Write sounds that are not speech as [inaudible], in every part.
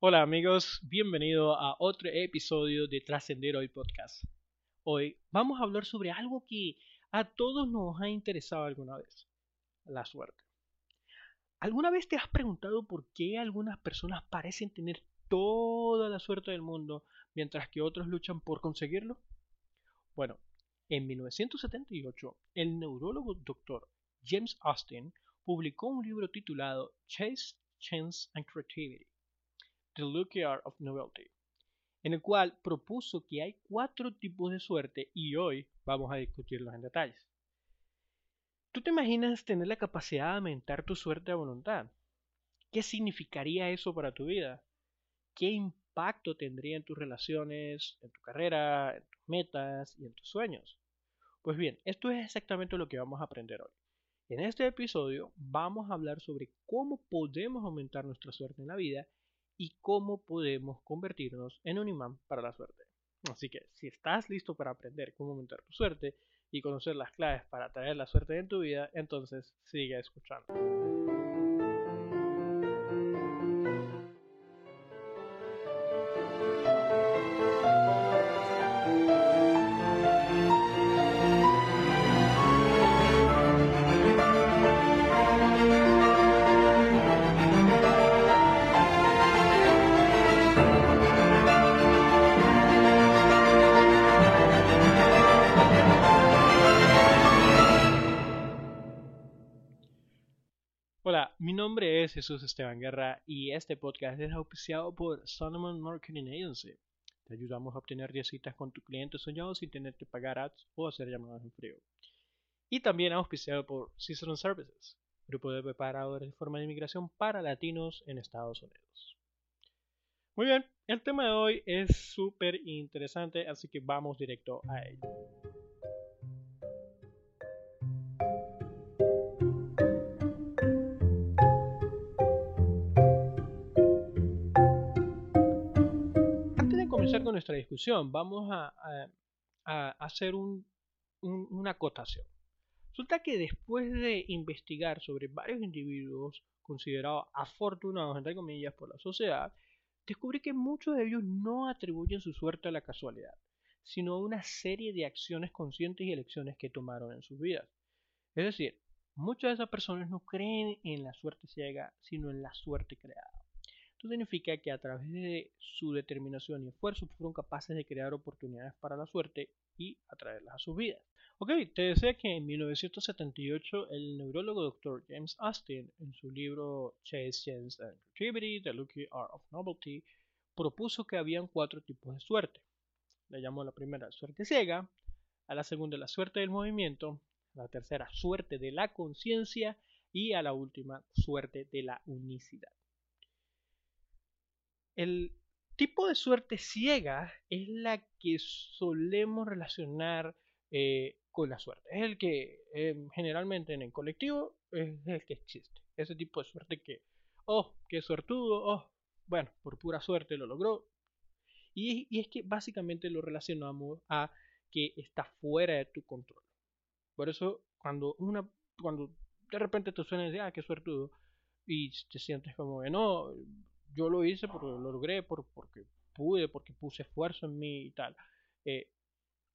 Hola amigos, bienvenido a otro episodio de Trascender Hoy Podcast. Hoy vamos a hablar sobre algo que a todos nos ha interesado alguna vez, la suerte. ¿Alguna vez te has preguntado por qué algunas personas parecen tener toda la suerte del mundo mientras que otros luchan por conseguirlo? Bueno, en 1978, el neurólogo Dr. James Austin publicó un libro titulado Chase, Chance and Creativity, Art of Novelty, en el cual propuso que hay cuatro tipos de suerte y hoy vamos a discutirlos en detalles. ¿Tú te imaginas tener la capacidad de aumentar tu suerte a voluntad? ¿Qué significaría eso para tu vida? ¿Qué impacto tendría en tus relaciones, en tu carrera, en tus metas y en tus sueños? Pues bien, esto es exactamente lo que vamos a aprender hoy. En este episodio vamos a hablar sobre cómo podemos aumentar nuestra suerte en la vida y cómo podemos convertirnos en un imán para la suerte. Así que si estás listo para aprender cómo aumentar tu suerte y conocer las claves para traer la suerte en tu vida, entonces sigue escuchando. Mi nombre es Jesús Esteban Guerra y este podcast es auspiciado por Solomon Marketing Agency. Te ayudamos a obtener 10 citas con tu cliente soñado sin tener que pagar ads o hacer llamadas en frío. Y también auspiciado por Cicerone Services, grupo de preparadores de forma de inmigración para latinos en Estados Unidos. Muy bien, el tema de hoy es súper interesante, así que vamos directo a ello. Comenzar con nuestra discusión, vamos a, hacer una acotación. Resulta que después de investigar sobre varios individuos considerados afortunados, entre comillas, por la sociedad, descubrí que muchos de ellos no atribuyen su suerte a la casualidad, sino a una serie de acciones conscientes y elecciones que tomaron en sus vidas. Es decir, muchas de esas personas no creen en la suerte ciega, sino en la suerte creada. Esto significa que a través de su determinación y esfuerzo fueron capaces de crear oportunidades para la suerte y atraerlas a sus vidas. Ok, te decía que en 1978 el neurólogo Dr. James Austin, en su libro Chase, Chance and Creativity, The Lucky Art of Novelty, propuso que habían cuatro tipos de suerte. Le llamó la primera suerte ciega, a la segunda la suerte del movimiento, a la tercera suerte de la conciencia y a la última suerte de la unicidad. El tipo de suerte ciega es la que solemos relacionar eh, con la suerte. Es el que eh, generalmente en el colectivo es el que existe. Ese tipo de suerte que, oh, qué suertudo, oh, bueno, por pura suerte lo logró. Y, y es que básicamente lo relacionamos a que está fuera de tu control. Por eso cuando una cuando de repente te suena y ah, qué suertudo, y te sientes como no, yo lo hice porque lo logré, por, porque pude, porque puse esfuerzo en mí y tal. Eh,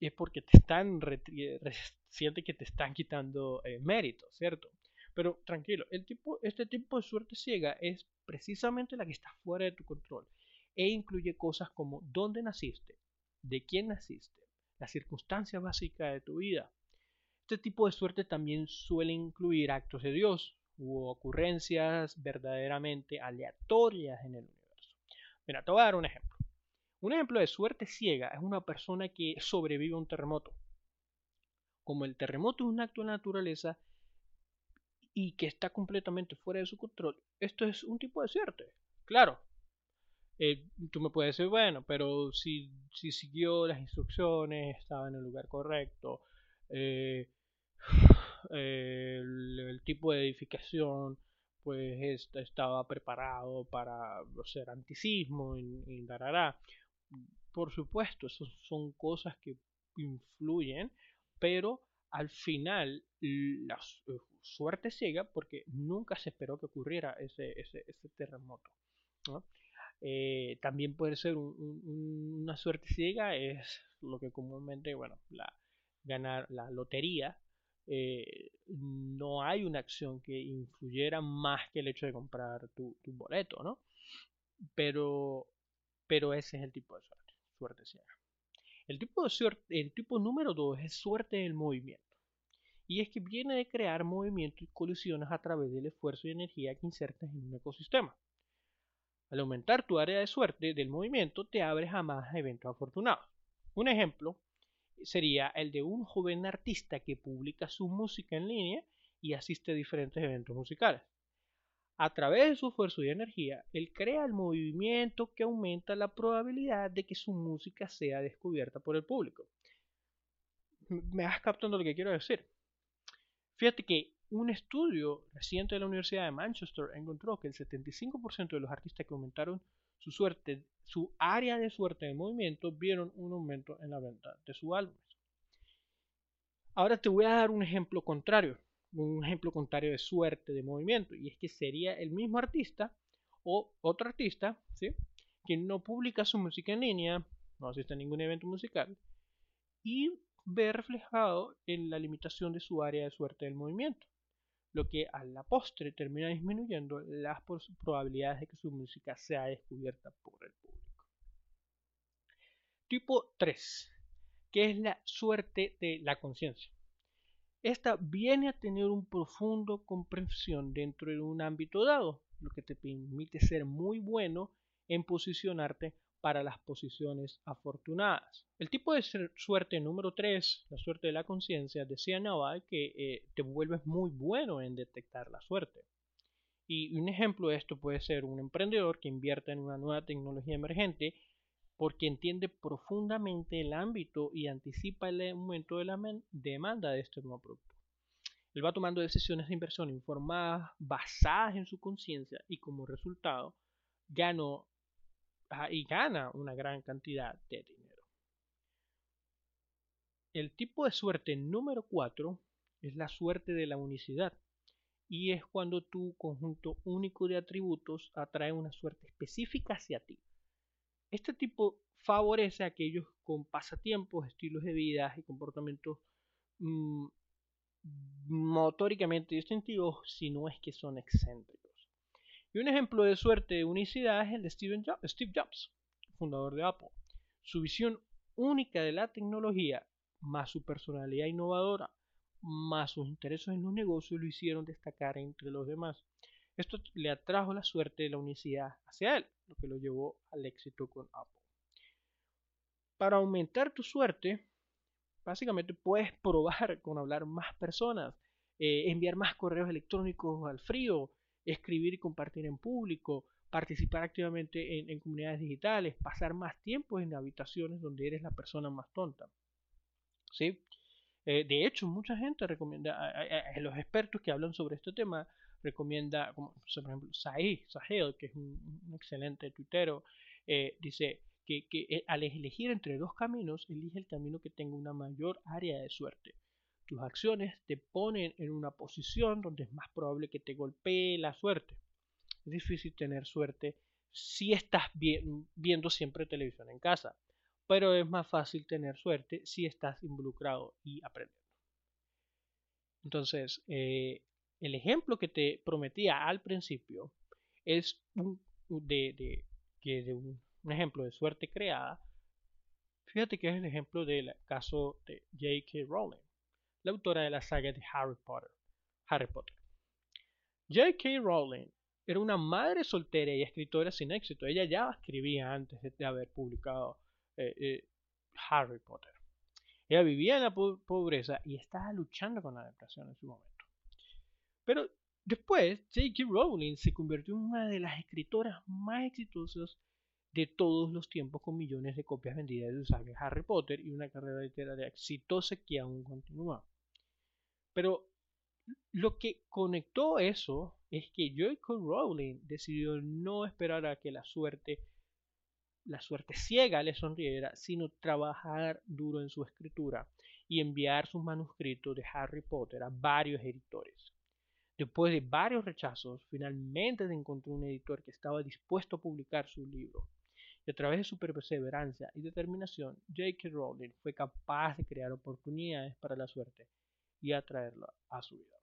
es porque te están, [laughs] siente que te están quitando eh, mérito, ¿cierto? Pero tranquilo, el tipo, este tipo de suerte ciega es precisamente la que está fuera de tu control e incluye cosas como dónde naciste, de quién naciste, la circunstancia básica de tu vida. Este tipo de suerte también suele incluir actos de Dios, u ocurrencias verdaderamente aleatorias en el universo. Mira, te voy a dar un ejemplo. Un ejemplo de suerte ciega es una persona que sobrevive a un terremoto. Como el terremoto es un acto de naturaleza y que está completamente fuera de su control, esto es un tipo de suerte. Claro, eh, tú me puedes decir, bueno, pero si, si siguió las instrucciones, estaba en el lugar correcto, eh, el, tipo de edificación pues estaba preparado para ser anticismo y, y. Por supuesto, son cosas que influyen, pero al final la eh, suerte ciega porque nunca se esperó que ocurriera ese, ese, terremoto. Eh, también puede ser una suerte ciega, es lo que comúnmente, bueno, ganar la lotería. Eh, no hay una acción que influyera más que el hecho de comprar tu, boleto, ¿no? Pero, pero ese es el tipo de suerte, suerte ciega. El tipo, de suerte, el tipo número 2 es suerte del movimiento. Y es que viene de crear movimiento y colisiones a través del esfuerzo y energía que insertas en un ecosistema. Al aumentar tu área de suerte del movimiento, te abres a más eventos afortunados. Un ejemplo sería el de un joven artista que publica su música en línea y asiste a diferentes eventos musicales. A través de su esfuerzo y energía, él crea el movimiento que aumenta la probabilidad de que su música sea descubierta por el público. ¿Me vas captando lo que quiero decir? Fíjate que un estudio reciente de la Universidad de Manchester encontró que el 75% de los artistas que aumentaron su suerte, su área de suerte de movimiento, vieron un aumento en la venta de sus álbumes. Ahora te voy a dar un ejemplo contrario, un ejemplo contrario de suerte de movimiento, y es que sería el mismo artista o otro artista, ¿sí? que no publica su música en línea, no asiste a ningún evento musical, y ve reflejado en la limitación de su área de suerte del movimiento lo que a la postre termina disminuyendo las probabilidades de que su música sea descubierta por el público. Tipo 3, que es la suerte de la conciencia. Esta viene a tener un profundo comprensión dentro de un ámbito dado, lo que te permite ser muy bueno en posicionarte para las posiciones afortunadas. El tipo de suerte número 3, la suerte de la conciencia, decía Naval que eh, te vuelves muy bueno en detectar la suerte. Y un ejemplo de esto puede ser un emprendedor que invierta en una nueva tecnología emergente porque entiende profundamente el ámbito y anticipa el aumento de la demanda de este nuevo producto. Él va tomando decisiones de inversión informadas, basadas en su conciencia y como resultado ganó y gana una gran cantidad de dinero. El tipo de suerte número 4 es la suerte de la unicidad y es cuando tu conjunto único de atributos atrae una suerte específica hacia ti. Este tipo favorece a aquellos con pasatiempos, estilos de vida y comportamientos mm, motóricamente distintivos, si no es que son excéntricos. Y un ejemplo de suerte de unicidad es el de Steve Jobs, fundador de Apple. Su visión única de la tecnología, más su personalidad innovadora, más sus intereses en los negocios, lo hicieron destacar entre los demás. Esto le atrajo la suerte de la unicidad hacia él, lo que lo llevó al éxito con Apple. Para aumentar tu suerte, básicamente puedes probar con hablar más personas, eh, enviar más correos electrónicos al frío, escribir y compartir en público, participar activamente en, comunidades digitales, pasar más tiempo en habitaciones donde eres la persona más tonta. ¿Sí? Eh, de hecho, mucha gente recomienda, a, los expertos que hablan sobre este tema, recomienda, como por ejemplo, Sahih, Sahel, que es un, excelente tuitero, eh, dice que, que eh, al elegir entre dos caminos, elige el camino que tenga una mayor área de suerte tus acciones te ponen en una posición donde es más probable que te golpee la suerte. Es difícil tener suerte si estás viendo siempre televisión en casa, pero es más fácil tener suerte si estás involucrado y aprendiendo. Entonces, eh, el ejemplo que te prometía al principio es un, de, un ejemplo de suerte creada. Fíjate que es el ejemplo del caso de J.K. Rowling la autora de la saga de Harry Potter. Harry Potter. J.K. Rowling era una madre soltera y escritora sin éxito. Ella ya escribía antes de, haber publicado eh, eh, Harry Potter. Ella vivía en la pobreza y estaba luchando con la depresión en su momento. Pero después, J.K. Rowling se convirtió en una de las escritoras más exitosas de todos los tiempos con millones de copias vendidas de Harry Potter y una carrera literaria exitosa que aún continúa. Pero lo que conectó eso es que J.K. Rowling decidió no esperar a que la suerte, la suerte ciega le sonriera, sino trabajar duro en su escritura y enviar sus manuscritos de Harry Potter a varios editores. Después de varios rechazos, finalmente se encontró un editor que estaba dispuesto a publicar su libro. Y a través de su perseverancia y determinación, J.K. Rowling fue capaz de crear oportunidades para la suerte y atraerla a su vida.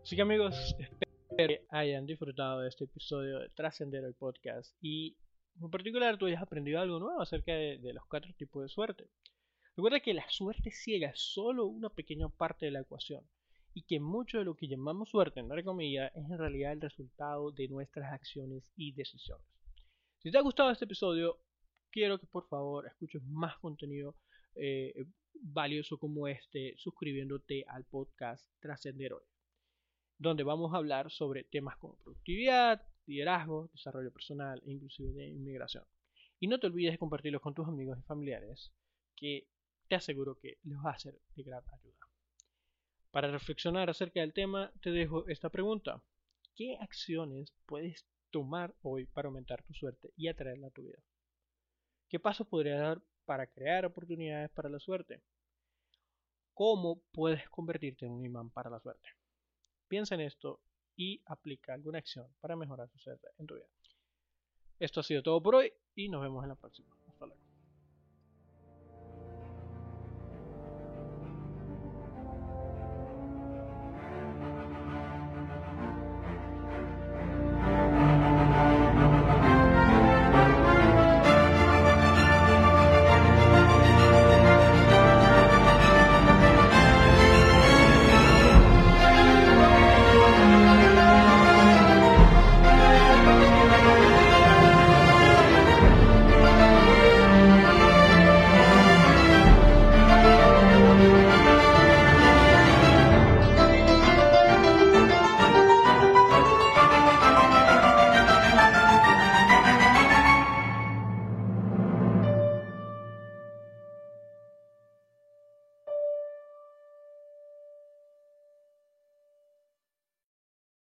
Así que amigos, espero que hayan disfrutado de este episodio de Trascender el Podcast y en particular tú hayas aprendido algo nuevo acerca de, los cuatro tipos de suerte. Recuerda que la suerte ciega es solo una pequeña parte de la ecuación y que mucho de lo que llamamos suerte, en comillas, es en realidad el resultado de nuestras acciones y decisiones. Si te ha gustado este episodio, quiero que por favor escuches más contenido eh, valioso como este suscribiéndote al podcast Trascender Hoy, donde vamos a hablar sobre temas como productividad, liderazgo, desarrollo personal e inclusive de inmigración. Y no te olvides de compartirlo con tus amigos y familiares, que te aseguro que les va a ser de gran ayuda. Para reflexionar acerca del tema, te dejo esta pregunta. ¿Qué acciones puedes tomar hoy para aumentar tu suerte y atraerla a tu vida? ¿Qué pasos podrías dar para crear oportunidades para la suerte? ¿Cómo puedes convertirte en un imán para la suerte? Piensa en esto y aplica alguna acción para mejorar tu suerte en tu vida. Esto ha sido todo por hoy y nos vemos en la próxima.